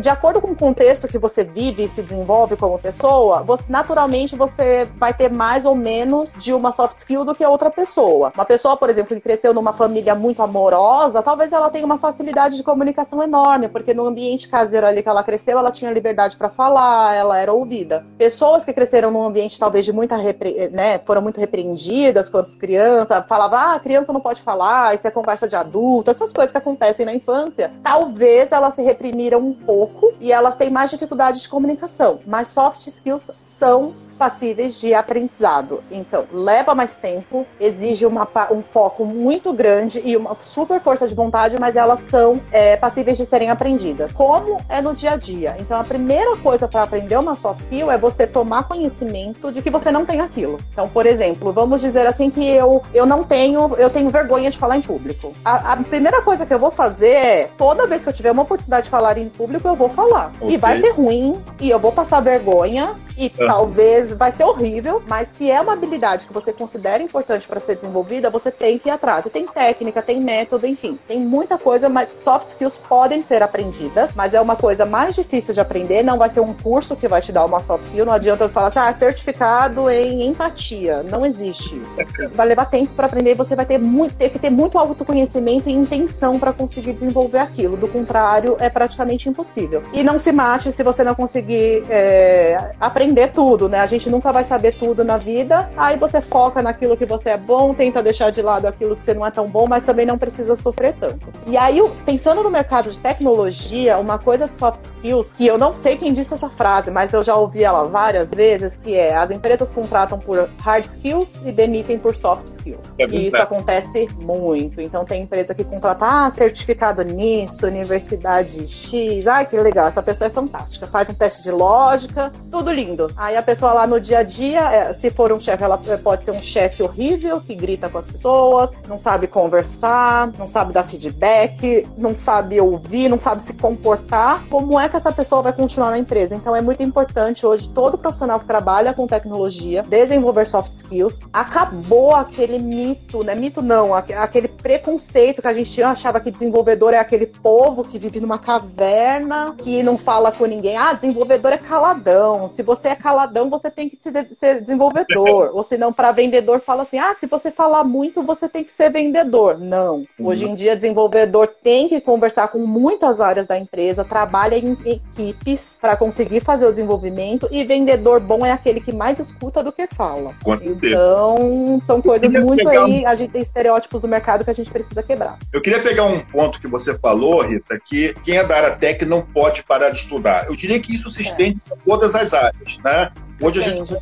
De, acordo com o contexto que você vive e se desenvolve como pessoa, você, naturalmente você vai ter mais ou menos de uma soft skill do que outra pessoa. Uma pessoa, por exemplo, que cresceu numa família muito amorosa, talvez ela tenha uma facilidade de comunicação enorme, porque no ambiente caseiro ali que ela cresceu, ela tinha liberdade para falar, ela era ouvida. Pessoas que cresceram num ambiente talvez de muita repre... né, foram muito repreendidas quando crianças, falava, ah, criança não pode falar, isso é conversa de adulto, essas coisas que acontecem na infância. Talvez elas se reprimiram um pouco e elas têm mais dificuldade de comunicação, mas soft skills são passíveis de aprendizado. Então, leva mais tempo, exige uma, um foco muito grande e uma super força de vontade, mas elas são é, passíveis de serem aprendidas. Como é no dia a dia. Então, a primeira coisa para aprender uma soft skill é você tomar conhecimento de que você não tem aquilo. Então, por exemplo, vamos dizer assim que eu, eu não tenho, eu tenho vergonha de falar em público. A, a primeira coisa que eu vou fazer é, toda vez que eu tiver uma oportunidade de falar em público, eu vou falar. Okay. E vai ser ruim, e eu vou passar vergonha, e uhum. talvez vai ser horrível, mas se é uma habilidade que você considera importante para ser desenvolvida, você tem que ir atrás. E tem técnica, tem método, enfim, tem muita coisa, mas soft skills podem ser aprendidas, mas é uma coisa mais difícil de aprender, não vai ser um curso que vai te dar uma soft skill, não adianta eu falar assim, ah, certificado em empatia, não existe isso. Assim. Vai levar tempo para aprender você vai ter, muito, ter que ter muito autoconhecimento e intenção para conseguir desenvolver aquilo, do contrário, é praticamente impossível. E não se mate se você não conseguir é, aprender tudo, né? Gente nunca vai saber tudo na vida. Aí você foca naquilo que você é bom, tenta deixar de lado aquilo que você não é tão bom, mas também não precisa sofrer tanto. E aí, pensando no mercado de tecnologia, uma coisa de soft skills, que eu não sei quem disse essa frase, mas eu já ouvi ela várias vezes, que é as empresas contratam por hard skills e demitem por soft skills. É e isso acontece muito. Então tem empresa que contrata, ah, certificado nisso, universidade X, ai que legal, essa pessoa é fantástica. Faz um teste de lógica, tudo lindo. Aí a pessoa lá no dia a dia, é, se for um chefe, ela pode ser um chefe horrível, que grita com as pessoas, não sabe conversar, não sabe dar feedback, não sabe ouvir, não sabe se comportar. Como é que essa pessoa vai continuar na empresa? Então é muito importante hoje todo profissional que trabalha com tecnologia desenvolver soft skills. Acabou aquele mito, né? Mito não, aquele preconceito que a gente achava que desenvolvedor é aquele povo que vive numa caverna, que não fala com ninguém. Ah, desenvolvedor é caladão. Se você é caladão, você tem que ser desenvolvedor. Ou se não, para vendedor, fala assim: ah, se você falar muito, você tem que ser vendedor. Não. Uhum. Hoje em dia, desenvolvedor tem que conversar com muitas áreas da empresa, trabalha em equipes para conseguir fazer o desenvolvimento. E vendedor bom é aquele que mais escuta do que fala. Então, são coisas muito aí. Um... A gente tem estereótipos do mercado que a gente precisa quebrar. Eu queria pegar um ponto que você falou, Rita, que quem é da área tech não pode parar de estudar. Eu diria que isso se é. estende é. a todas as áreas, né? Hoje a gente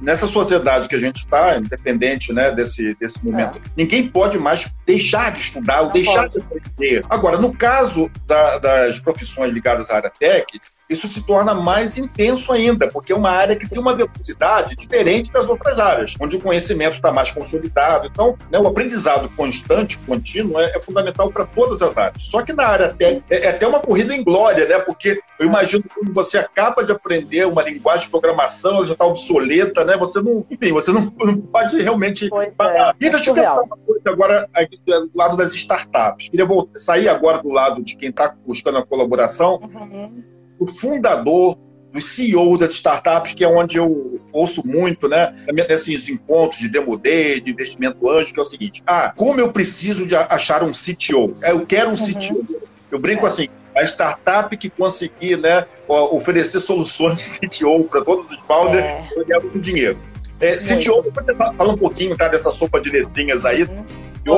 nessa sociedade que a gente está, independente né, desse, desse momento, é. ninguém pode mais deixar de estudar ou deixar pode. de aprender. Agora, no caso da, das profissões ligadas à área tech, isso se torna mais intenso ainda, porque é uma área que tem uma velocidade diferente das outras áreas, onde o conhecimento está mais consolidado. Então, né, o aprendizado constante, contínuo, é, é fundamental para todas as áreas. Só que na área técnica é, é, até uma corrida em glória, né? Porque eu imagino que você acaba de aprender uma linguagem de programação, ela já está obsoleta, né? Você não, enfim, você não, não pode realmente. Pois é, e deixa eu uma coisa agora aqui, do lado das startups. Queria sair agora do lado de quem está buscando a colaboração. Uhum o fundador, do CEO das startups, que é onde eu ouço muito, né? Os encontros de Demo Day, de investimento anjo, que é o seguinte: ah, como eu preciso de achar um CTO? É, eu quero um uhum. CTO. Eu brinco é. assim, a startup que conseguir né, oferecer soluções de CTO para todos os founders, é. eu ganho muito dinheiro. É, CTO, você fala um pouquinho tá, dessa sopa de letrinhas aí. Uhum.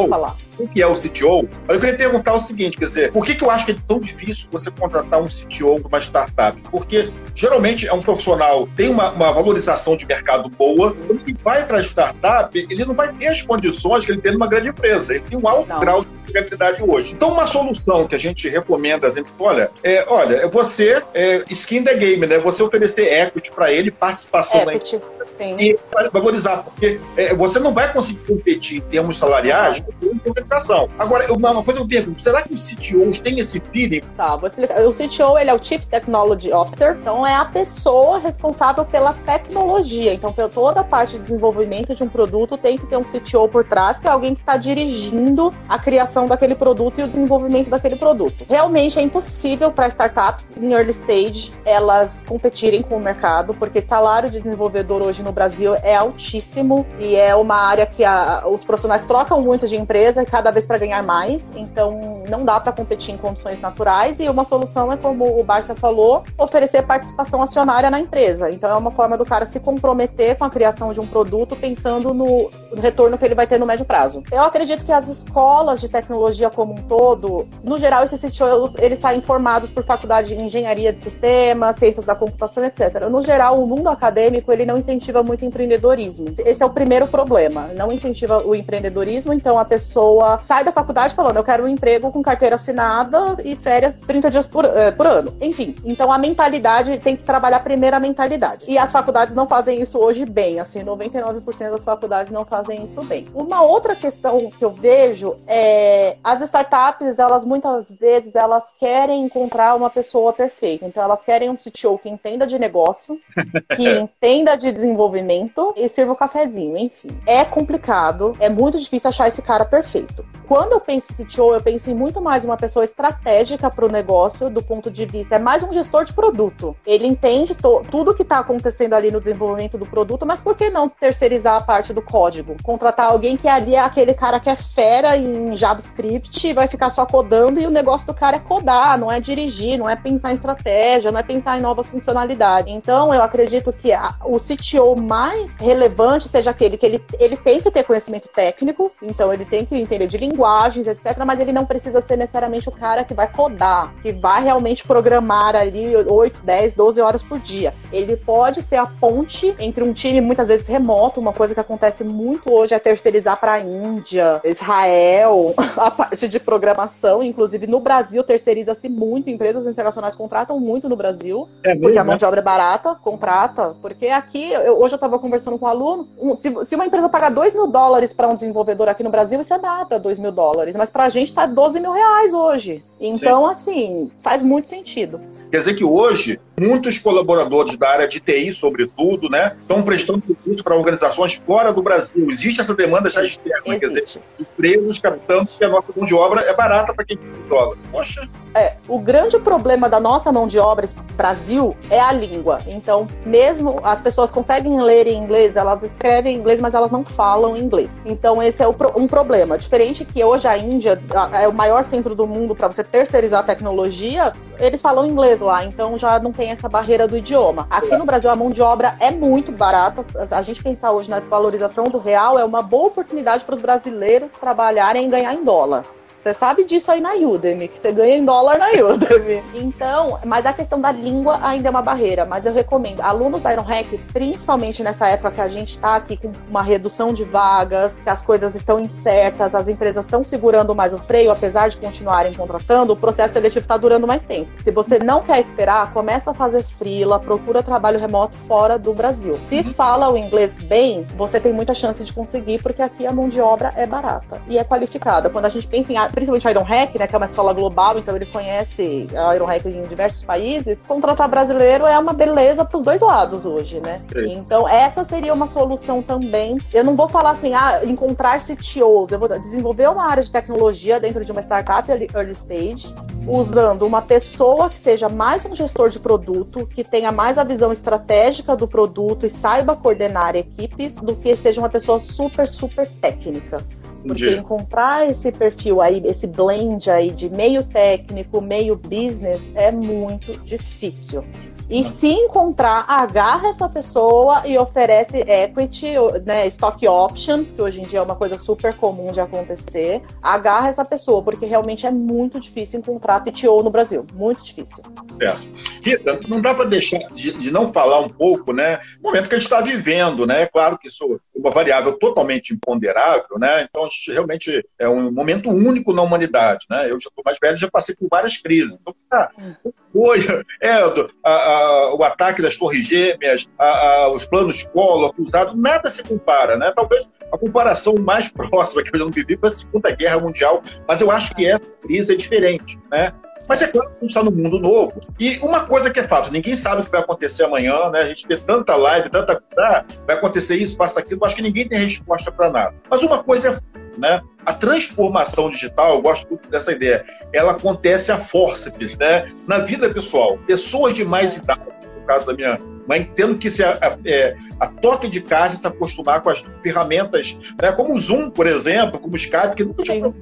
Falar. o que é o CTO, mas eu queria perguntar o seguinte, quer dizer, por que, que eu acho que é tão difícil você contratar um CTO para uma startup? Porque geralmente é um profissional tem uma, uma valorização de mercado boa, quando ele vai para a startup, ele não vai ter as condições que ele tem numa grande empresa. Ele tem um alto não. grau de empregabilidade hoje. Então, uma solução que a gente recomenda, exemplo, olha, é, olha, é você é, skin the game, né? Você oferecer equity para ele, participação equity. na empresa Sim. e valorizar, porque é, você não vai conseguir competir em termos salariais com compensação. Agora, uma coisa que eu pergunto, será que os CTOs têm esse feeling? Tá, vou explicar. O CTO, ele é o Chief Technology Officer, então é a pessoa responsável pela tecnologia. Então, pela toda a parte de desenvolvimento de um produto, tem que ter um CTO por trás, que é alguém que está dirigindo a criação daquele produto e o desenvolvimento daquele produto. Realmente é impossível para startups em early stage elas competirem com o mercado, porque salário de desenvolvedor hoje no Brasil é altíssimo e é uma área que a, os profissionais trocam muito de empresa cada vez para ganhar mais, então não dá para competir em condições naturais e uma solução é como o Barça falou, oferecer participação acionária na empresa. Então é uma forma do cara se comprometer com a criação de um produto pensando no retorno que ele vai ter no médio prazo. Eu acredito que as escolas de tecnologia como um todo, no geral esses CTOs, eles saem formados por faculdade de engenharia de sistemas, ciências da computação, etc. No geral, o mundo acadêmico ele não incentiva muito empreendedorismo. Esse é o primeiro problema. Não incentiva o empreendedorismo, então a pessoa sai da faculdade falando: eu quero um emprego com carteira assinada e férias 30 dias por, uh, por ano. Enfim, então a mentalidade tem que trabalhar primeiro a mentalidade. E as faculdades não fazem isso hoje bem, assim, 99% das faculdades não fazem isso bem. Uma outra questão que eu vejo é as startups, elas muitas vezes elas querem encontrar uma pessoa perfeita. Então elas querem um CTO que entenda de negócio, *laughs* que entenda de desenvolvimento e sirva o um cafezinho, enfim. É complicado, é muito difícil achar esse cara perfeito. Quando eu penso em CTO, eu penso em muito mais uma pessoa estratégica para o negócio, do ponto de vista, é mais um gestor de produto. Ele entende tudo que está acontecendo ali no desenvolvimento do produto, mas por que não terceirizar a parte do código? Contratar alguém que ali é aquele cara que é fera em JavaScript, vai ficar só codando e o negócio do cara é codar, não é dirigir, não é pensar em estratégia, não é pensar em novas funcionalidades. Então, eu acredito que a, o CTO mais relevante seja aquele que ele, ele tem que ter conhecimento técnico, então ele tem que entender de linguagens, etc. Mas ele não precisa ser necessariamente o cara que vai codar, que vai realmente programar ali 8, 10, 12 horas por dia. Ele pode ser a ponte entre um time muitas vezes remoto, uma coisa que acontece muito hoje é terceirizar para a Índia, Israel, a parte de programação, inclusive no Brasil terceiriza-se muito, empresas internacionais contratam muito no Brasil, é mesmo, porque a mão de obra é barata, contrata, porque aqui, eu, hoje eu estava conversando com um aluno, um, se, se, uma empresa pagar 2 mil dólares para um desenvolvedor aqui no Brasil, isso é nada, 2 mil dólares, mas pra gente tá 12 mil reais hoje. Então, Sim. assim, faz muito sentido. Quer dizer que hoje, muitos colaboradores da área de TI, sobretudo, né, estão prestando serviço para organizações fora do Brasil. Existe essa demanda já externa, Existe. quer dizer, empresas captando que a nossa mão de obra é barata para quem tem dólar. Poxa. É, o grande problema da nossa mão de obra Brasil é a língua. Então, mesmo as pessoas conseguem ler em inglês, elas escrevem em inglês, mas elas não falam inglês. Então, esse é um problema. Diferente que hoje a Índia é o maior centro do mundo para você terceirizar a tecnologia, eles falam inglês lá, então já não tem essa barreira do idioma. Aqui no Brasil a mão de obra é muito barata. A gente pensar hoje na desvalorização do real é uma boa oportunidade para os brasileiros trabalharem e ganhar em dólar. Você sabe disso aí na Udemy, que você ganha em dólar na Udemy. *laughs* Então, mas a questão da língua ainda é uma barreira. Mas eu recomendo, alunos da Ironhack, principalmente nessa época que a gente está aqui com uma redução de vagas, que as coisas estão incertas, as empresas estão segurando mais o freio, apesar de continuarem contratando, o processo seletivo está durando mais tempo. Se você não quer esperar, começa a fazer frila, procura trabalho remoto fora do Brasil. Se uhum. fala o inglês bem, você tem muita chance de conseguir, porque aqui a mão de obra é barata e é qualificada. Quando a gente pensa em principalmente a Iron Hack, né, que é uma escola global, então eles conhecem a Iron Hack em diversos países, contratar brasileiro é uma beleza para os dois lados hoje, né? Sim. Então essa seria uma solução também. Eu não vou falar assim, ah, encontrar CTOs, eu vou desenvolver uma área de tecnologia dentro de uma startup early stage, usando uma pessoa que seja mais um gestor de produto, que tenha mais a visão estratégica do produto e saiba coordenar equipes, do que seja uma pessoa super, super técnica. Porque encontrar esse perfil aí, esse blend aí de meio técnico, meio business, é muito difícil. E se encontrar, agarra essa pessoa e oferece equity, né, stock options, que hoje em dia é uma coisa super comum de acontecer. Agarra essa pessoa, porque realmente é muito difícil encontrar PTO no Brasil. Muito difícil. Certo. Rita, não dá para deixar de, de, não falar um pouco, né? Momento que a gente está vivendo, né? É claro que isso é uma variável totalmente imponderável, né? Então, realmente é um momento único na humanidade, né? Eu já estou mais velho, já passei por várias crises. Então, tá, foi é, a, a, o ataque das torres gêmeas, a, os planos Collor, cruzado, nada se compara, né? Talvez a comparação mais *laughs* próxima que eu não vivi foi a Segunda Guerra Mundial, mas eu acho que essa crise é diferente, né? Mas é claro que está no mundo novo. E uma coisa que é fato, ninguém sabe o que vai acontecer amanhã, né? A gente vê tanta live, tanta. Ah, vai acontecer isso, passa aquilo. Acho que ninguém tem resposta para nada. Mas uma coisa é né? A transformação digital, eu gosto muito dessa ideia, ela acontece a forceps, né? Na vida pessoal, pessoas de mais idade, no caso da minha mãe, tendo que ser a, a, é, a toque de caixa se acostumar com as ferramentas, né? como o Zoom, por exemplo, como o Skype, que nunca tinha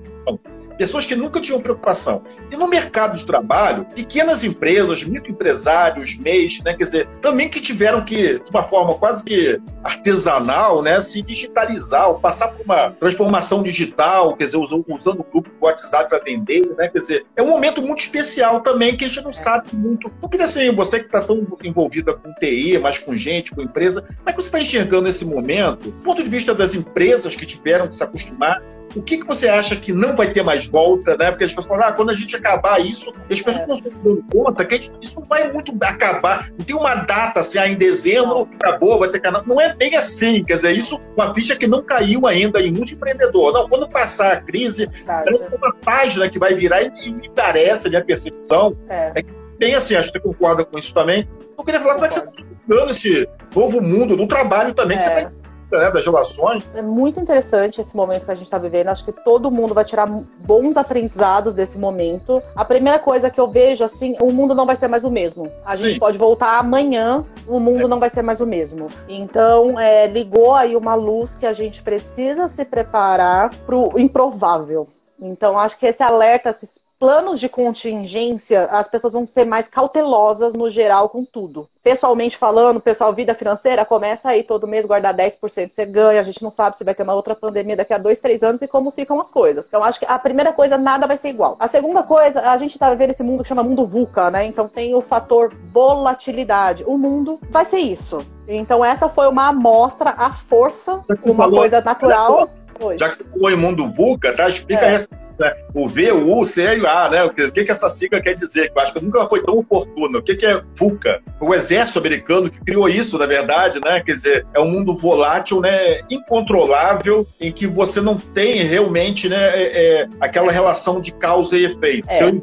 pessoas que nunca tinham preocupação. E no mercado de trabalho, pequenas empresas, microempresários, MEIs, né, quer dizer, também que tiveram que, de uma forma quase que artesanal, né, se digitalizar, ou passar por uma transformação digital, quer dizer, usando, usando o grupo do WhatsApp para vender, né, quer dizer, é um momento muito especial também que a gente não sabe muito. Eu queria assim, você que está tão envolvida com TI, mas com gente, com empresa, como é que você está enxergando esse momento, do ponto de vista das empresas que tiveram que se acostumar o que, que você acha que não vai ter mais volta, né? Porque as pessoas falam, ah, quando a gente acabar isso, as pessoas é. não estão dando conta que gente, isso não vai muito acabar. Não tem uma data assim, ah, em dezembro acabou, vai ter canal. Não é bem assim, quer dizer, isso uma ficha que não caiu ainda em muito empreendedor. Não, quando passar a crise, tá, parece é uma página que vai virar e me parece, a minha percepção, é. é que bem assim, acho que você concorda com isso também. Eu queria falar como é que você está esse novo mundo do trabalho também, que você está né, das relações. É muito interessante esse momento que a gente está vivendo. Acho que todo mundo vai tirar bons aprendizados desse momento. A primeira coisa que eu vejo, assim, o mundo não vai ser mais o mesmo. A gente Sim. pode voltar amanhã, o mundo é. não vai ser mais o mesmo. Então, é, ligou aí uma luz que a gente precisa se preparar para o improvável. Então, acho que esse alerta, esses planos de contingência, as pessoas vão ser mais cautelosas no geral com tudo. Pessoalmente falando, pessoal, vida financeira, começa aí todo mês guardar 10% você ganha. A gente não sabe se vai ter uma outra pandemia daqui a dois, três anos e como ficam as coisas. Então, acho que a primeira coisa, nada vai ser igual. A segunda coisa, a gente tá vivendo esse mundo que chama mundo VUCA, né? Então tem o fator volatilidade. O mundo vai ser isso. Então, essa foi uma amostra à força, uma falou, coisa natural. Já que você falou em mundo VUCA, tá? Explica é. essa né? O V, o U, o C e o A, né? O que, que essa sigla quer dizer? Eu acho que nunca foi tão oportuna. O que, que é VUCA? O exército americano que criou isso, na verdade, né? Quer dizer, é um mundo volátil, né? Incontrolável, em que você não tem realmente, né? É, é, aquela relação de causa e efeito. É. Se eu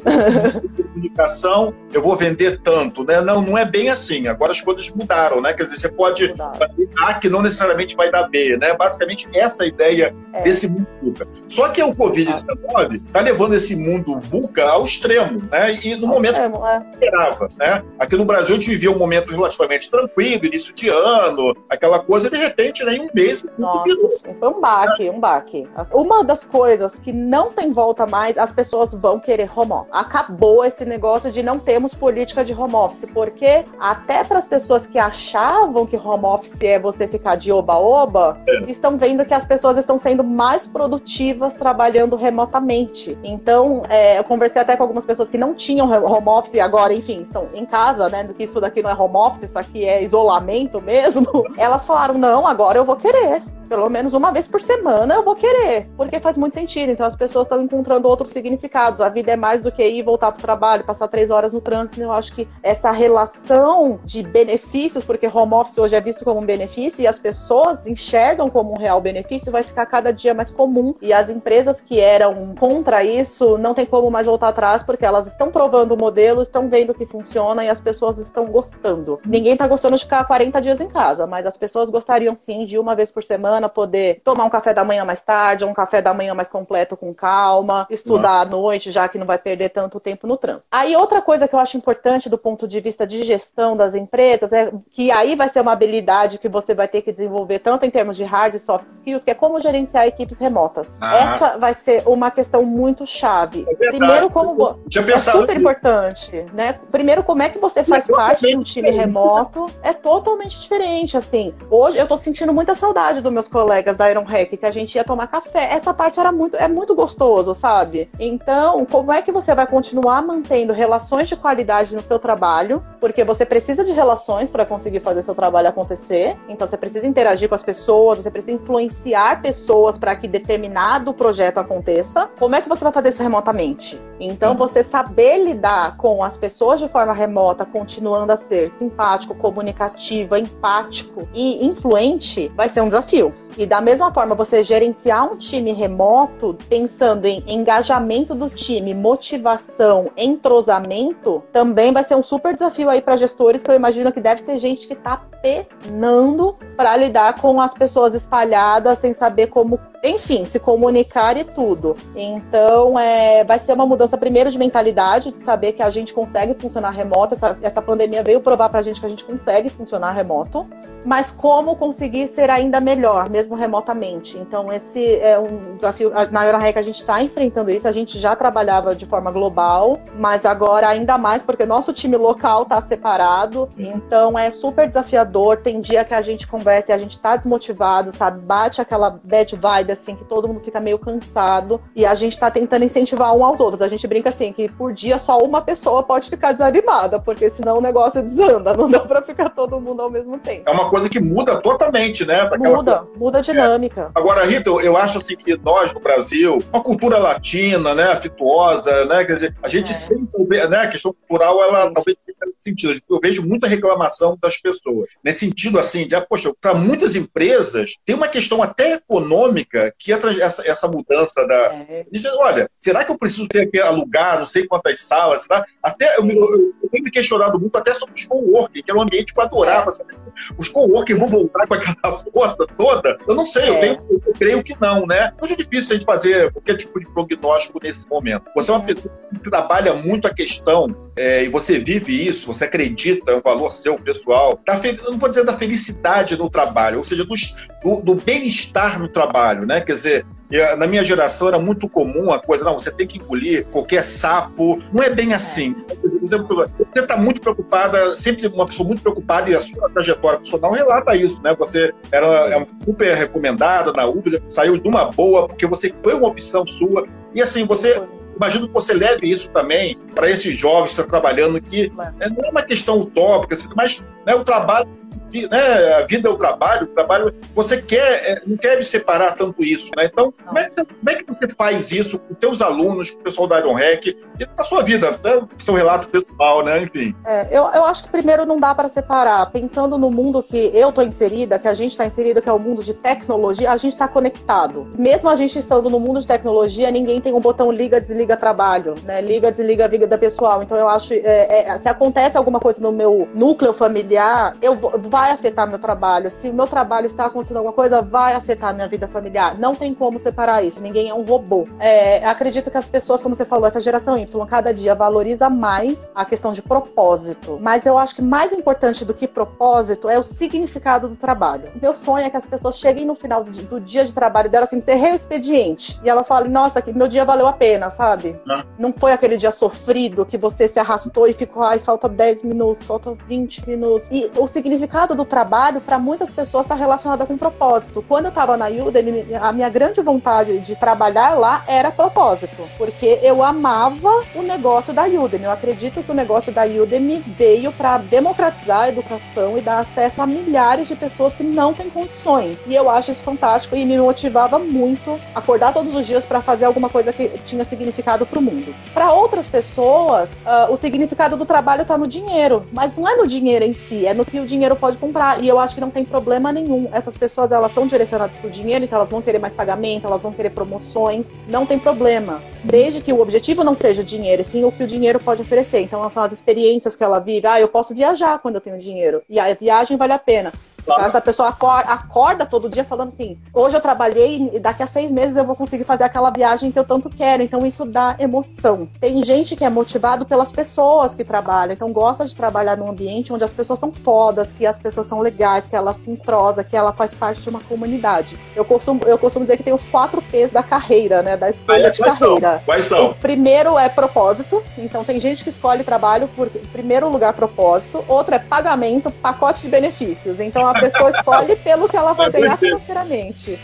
comunicação, eu vou vender tanto, né? Não, não é bem assim. Agora as coisas mudaram, né? Quer dizer, você pode fazer A que não necessariamente vai dar B, né? Basicamente essa é a ideia é. desse mundo VUCA. Só que o Covid-19 está levando esse mundo VUCA ao extremo, né? E no ao momento extremo, que é. esperava, né? Aqui no Brasil a gente vivia um momento relativamente tranquilo, início de ano, aquela coisa, e de repente, né, em um mês... Nossa, foi um baque, um baque. Uma das coisas que não tem volta mais, as pessoas vão querer home office. Acabou esse negócio de não termos política de home office, porque até para as pessoas que achavam que home office é você ficar de oba-oba, é. estão vendo que as pessoas estão sendo mais produtivas trabalhando remotamente então, é, eu conversei até com algumas pessoas que não tinham home office agora, enfim, estão em casa, né? Que isso daqui não é home office, isso aqui é isolamento mesmo. *laughs* Elas falaram: não, agora eu vou querer pelo menos uma vez por semana eu vou querer, porque faz muito sentido. Então as pessoas estão encontrando outros significados. A vida é mais do que ir voltar para o trabalho, passar três horas no trânsito. Eu acho que essa relação de benefícios, porque home office hoje é visto como um benefício e as pessoas enxergam como um real benefício, vai ficar cada dia mais comum. E as empresas que eram contra isso não tem como mais voltar atrás, porque elas estão provando o modelo, estão vendo que funciona e as pessoas estão gostando. Ninguém está gostando de ficar 40 dias em casa, mas as pessoas gostariam sim de uma vez por semana semana poder tomar um café da manhã mais tarde, um café da manhã mais completo com calma, estudar à noite, já que não vai perder tanto tempo no trânsito. Aí outra coisa que eu acho importante do ponto de vista de gestão das empresas é que aí vai ser uma habilidade que você vai ter que desenvolver tanto em termos de hard e soft skills, que é como gerenciar equipes remotas. Ah. Essa vai ser uma questão muito chave. É Primeiro, como é super importante, né? Primeiro, como é que você faz parte de um time remoto? É totalmente diferente, assim. Hoje eu tô sentindo muita saudade dos meus colegas da Iron Hack, que a gente ia tomar café. Essa parte era muito, é muito gostoso, sabe? Então, como é que você vai continuar mantendo relações de qualidade no seu trabalho? Porque você precisa de relações para conseguir fazer seu trabalho acontecer. Então, você precisa interagir com as pessoas, você precisa influenciar pessoas para que determinado projeto aconteça. Como é que você vai fazer isso remotamente? Então, você saber lidar com as pessoas de forma remota, continuando a ser simpático, comunicativo, empático e influente, vai ser um desafio. E da mesma forma, você gerenciar um time remoto, pensando em engajamento do time, motivação, entrosamento, também vai ser um super desafio aí para gestores, que eu imagino que deve ter gente que está penando para lidar com as pessoas espalhadas, sem saber como, enfim, se comunicar e tudo. Então, é, vai ser uma mudança primeiro de mentalidade, de saber que a gente consegue funcionar remoto. Essa, essa pandemia veio provar para a gente que a gente consegue funcionar remoto mas como conseguir ser ainda melhor, mesmo remotamente. Então, esse é um desafio. Na Eurorec a gente está enfrentando isso, a gente já trabalhava de forma global, mas agora ainda mais, porque nosso time local está separado, então é super desafiador. Tem dia que a gente conversa e a gente está desmotivado, sabe? Bate aquela bad vibe, assim, que todo mundo fica meio cansado, e a gente está tentando incentivar um aos outros. A gente brinca assim, que por dia só uma pessoa pode ficar desanimada, porque senão o negócio desanda, *laughs* não dá para ficar todo mundo ao mesmo tempo. É uma coisa que muda totalmente, né? Muda, coisa. muda a dinâmica. É. Agora, Rita, eu acho assim que nós no Brasil, uma cultura latina, né, afetuosa, né, quer dizer, a gente é. sempre, né, a questão cultural, ela talvez sentido. Eu vejo muita reclamação das pessoas. Nesse sentido, assim, de, ah, poxa, para muitas empresas, tem uma questão até econômica que essa, essa mudança da. É. Diz, olha, será que eu preciso ter que alugar não sei quantas salas? Será? Até eu, eu, eu, tenho me questionado muito até sobre os coworking, que era um ambiente que eu adorava. Sabe? Os coworking vão voltar com aquela *laughs* força toda? Eu não sei, é. eu, tenho, eu creio que não, né? É muito difícil a gente fazer qualquer tipo de prognóstico nesse momento. Você é uma pessoa que trabalha muito a questão é, e você vive isso, você acredita, é um valor seu, pessoal, da, eu não vou dizer da felicidade no trabalho, ou seja, do, do, do bem-estar no trabalho, né? Quer dizer, ah, na minha geração era muito comum a coisa, não, você tem que engolir qualquer sapo. Não é bem assim. Você está muito preocupada, sempre uma pessoa muito preocupada, e a sua trajetória profissional relata isso, né? Você era é super recomendada na Uber, saiu de uma boa, porque você foi uma opção sua. E assim, você imagino que você leve isso também para esses jovens que estão trabalhando, que é, não é uma questão utópica, mas né, o trabalho né, a vida é o trabalho, o trabalho, você quer, é, não quer separar tanto isso, né? Então, como é, que você, como é que você faz isso com seus alunos, com o pessoal da Iron Hack, e na sua vida, né, seu relato pessoal, né? Enfim. É, eu, eu acho que primeiro não dá para separar. Pensando no mundo que eu tô inserida, que a gente está inserida, que é o mundo de tecnologia, a gente está conectado. Mesmo a gente estando no mundo de tecnologia, ninguém tem um botão liga, desliga trabalho, né? Liga, desliga a vida pessoal. Então eu acho, é, é, se acontece alguma coisa no meu núcleo familiar, eu vou, vai afetar meu trabalho. Se o meu trabalho está acontecendo alguma coisa, vai afetar minha vida familiar. Não tem como separar isso. Ninguém é um robô. É, acredito que as pessoas, como você falou, essa geração Y, cada dia valoriza mais a questão de propósito. Mas eu acho que mais importante do que propósito é o significado do trabalho. O meu sonho é que as pessoas cheguem no final do dia, de trabalho dela, assim, ser o expediente. E elas falem, nossa, que meu dia valeu a pena, sabe? Não. Não foi aquele dia sofrido que você se arrastou e ficou, ai, falta 10 minutos, falta 20 minutos. E o significado do trabalho, para muitas pessoas, está relacionada com propósito. Quando eu estava na Udemy, a minha grande vontade de trabalhar lá era propósito, porque eu amava o negócio da Udemy. Eu acredito que o negócio da Udemy veio para democratizar a educação e dar acesso a milhares de pessoas que não têm condições. E eu acho isso fantástico e me motivava muito acordar todos os dias para fazer alguma coisa que tinha significado para o mundo. Para outras pessoas, uh, o significado do trabalho está no dinheiro, mas não é no dinheiro em si, é no que o dinheiro pode comprar. E eu acho que não tem problema nenhum. Essas pessoas, elas são direcionadas por dinheiro, então elas vão querer mais pagamento, elas vão querer promoções. Não tem problema. Desde que o objetivo não seja dinheiro, sim o que o dinheiro pode oferecer. Então, são as experiências que ela vive. Ah, eu posso viajar quando eu tenho dinheiro. E a viagem vale a pena Então, essa pessoa acorda, acorda, todo dia falando assim: hoje eu trabalhei e daqui a seis meses eu vou conseguir fazer aquela viagem que eu tanto quero. Então isso dá emoção. Tem gente que é motivado pelas pessoas que trabalham, então gosta de trabalhar num ambiente onde as pessoas são fodas, que as pessoas são legais, que ela se entrosa, que ela faz parte de uma comunidade. Eu costumo, eu costumo dizer que tem os quatro P's da carreira, né? Da escolha de Quais carreira. são? Quais são? O primeiro é propósito. Então tem gente que escolhe trabalho por em primeiro lugar propósito, outro é pagamento, pacote de benefícios. Então a pessoa escolhe pelo que ela vai ganhar financeiramente.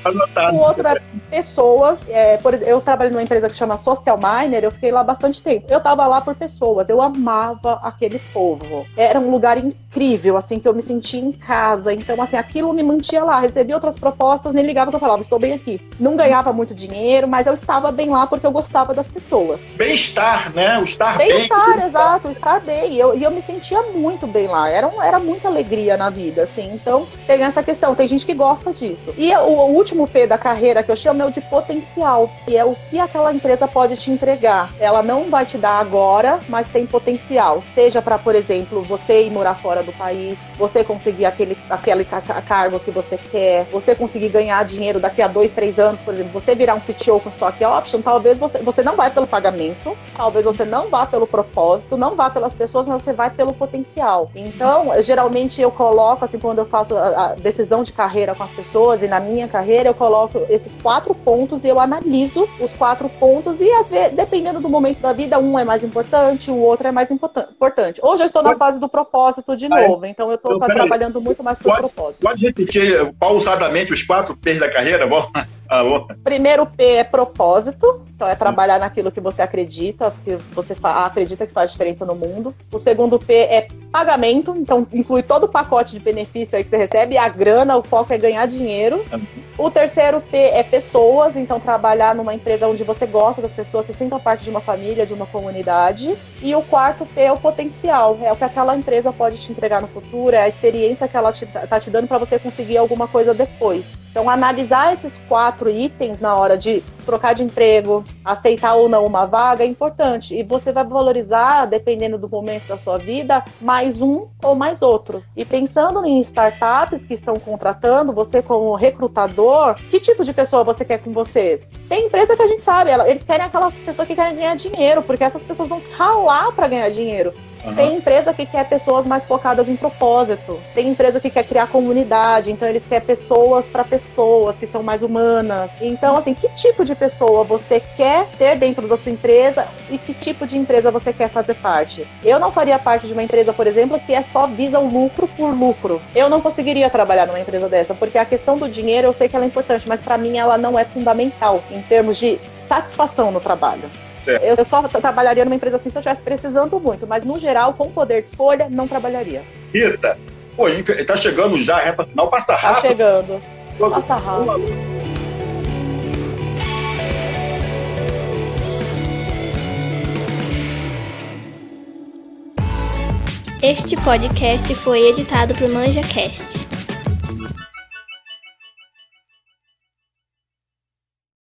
O outro é pessoas. É, por eu trabalho numa empresa que chama Social Miner, eu fiquei lá bastante tempo. Eu tava lá por pessoas, eu amava aquele povo. Era um lugar incrível, assim, que eu me sentia em casa. Então, assim, aquilo me mantinha lá. Recebi outras propostas, nem ligava que eu falava, estou bem aqui. Não ganhava muito dinheiro, mas eu estava bem lá porque eu gostava das pessoas. Bem-estar, né? O estar bem. Bem-estar, exato, estar bem. E eu, e eu me sentia muito bem lá. Era, um- era muita alegria na vida, assim. Então, tem essa questão. Tem gente que gosta disso. E o, último P da carreira que eu chamo é o de potencial, que é o que aquela empresa pode te entregar. Ela não vai te dar agora, mas tem potencial. Seja para, por exemplo, você ir morar fora do país, você conseguir aquele, aquele ca- ca- cargo que você quer, você conseguir ganhar dinheiro daqui a dois, três anos, por exemplo, você virar um CTO com stock option, talvez você, você não vai pelo pagamento, talvez você não vá pelo propósito, não vá pelas pessoas, mas você vai pelo potencial. Então, geralmente eu coloco, assim, quando eu faço a, a decisão de carreira com as pessoas, e na minha carreira eu coloco esses quatro pontos e eu analiso os quatro pontos, e às vezes, dependendo do momento da vida, um é mais importante, o outro é mais importan- importante. Hoje eu estou na fase do propósito de novo, então eu estou peraí. trabalhando muito mais por Pode- propósito. Pode repetir eh, pausadamente os quatro P's da carreira? Bom, *laughs* alô? Primeiro P é propósito, então é trabalhar naquilo que você acredita, que você acredita que faz diferença no mundo. O segundo P é pagamento, então inclui todo o pacote de benefício aí que você recebe, a grana, o foco é ganhar dinheiro. O terceiro P é pessoas, então trabalhar numa empresa onde você gosta das pessoas, se sinta parte de uma família, de uma comunidade. E o quarto P é o potencial, é o que aquela empresa pode te entregar no futuro, é a experiência que ela te, tá te dando para você conseguir alguma coisa depois. Então, analisar esses quatro itens na hora de trocar de emprego, aceitar ou não uma vaga é importante. E você vai valorizar, dependendo do momento da sua vida, mais um ou mais outro. E pensando em startups que estão contratando, você como recrutador, que tipo de pessoa você quer com você? Tem empresa que a gente sabe, eles querem aquelas pessoas que querem ganhar dinheiro, porque essas pessoas vão se ralar para ganhar dinheiro. Aham. Tem empresa que quer pessoas mais focadas em propósito. Tem empresa que quer criar comunidade, então eles querem pessoas para pessoas que são mais humanas. Então, assim, que tipo de pessoa você quer ter dentro da sua empresa e que tipo de empresa você quer fazer parte? Eu não faria parte de uma empresa, por exemplo, que é só visa o lucro por lucro. Eu não conseguiria trabalhar numa empresa dessa, porque a questão do dinheiro eu sei que ela é importante, mas para mim ela não é fundamental em termos de satisfação no trabalho. Certo. Eu só tra- trabalharia numa empresa assim se eu estivesse precisando muito, mas no geral, com poder de escolha, não trabalharia. Rita, pô, tá chegando já a reta final, passa Tá rápido. chegando. Passa rápido. Este podcast foi editado por ManjaCast.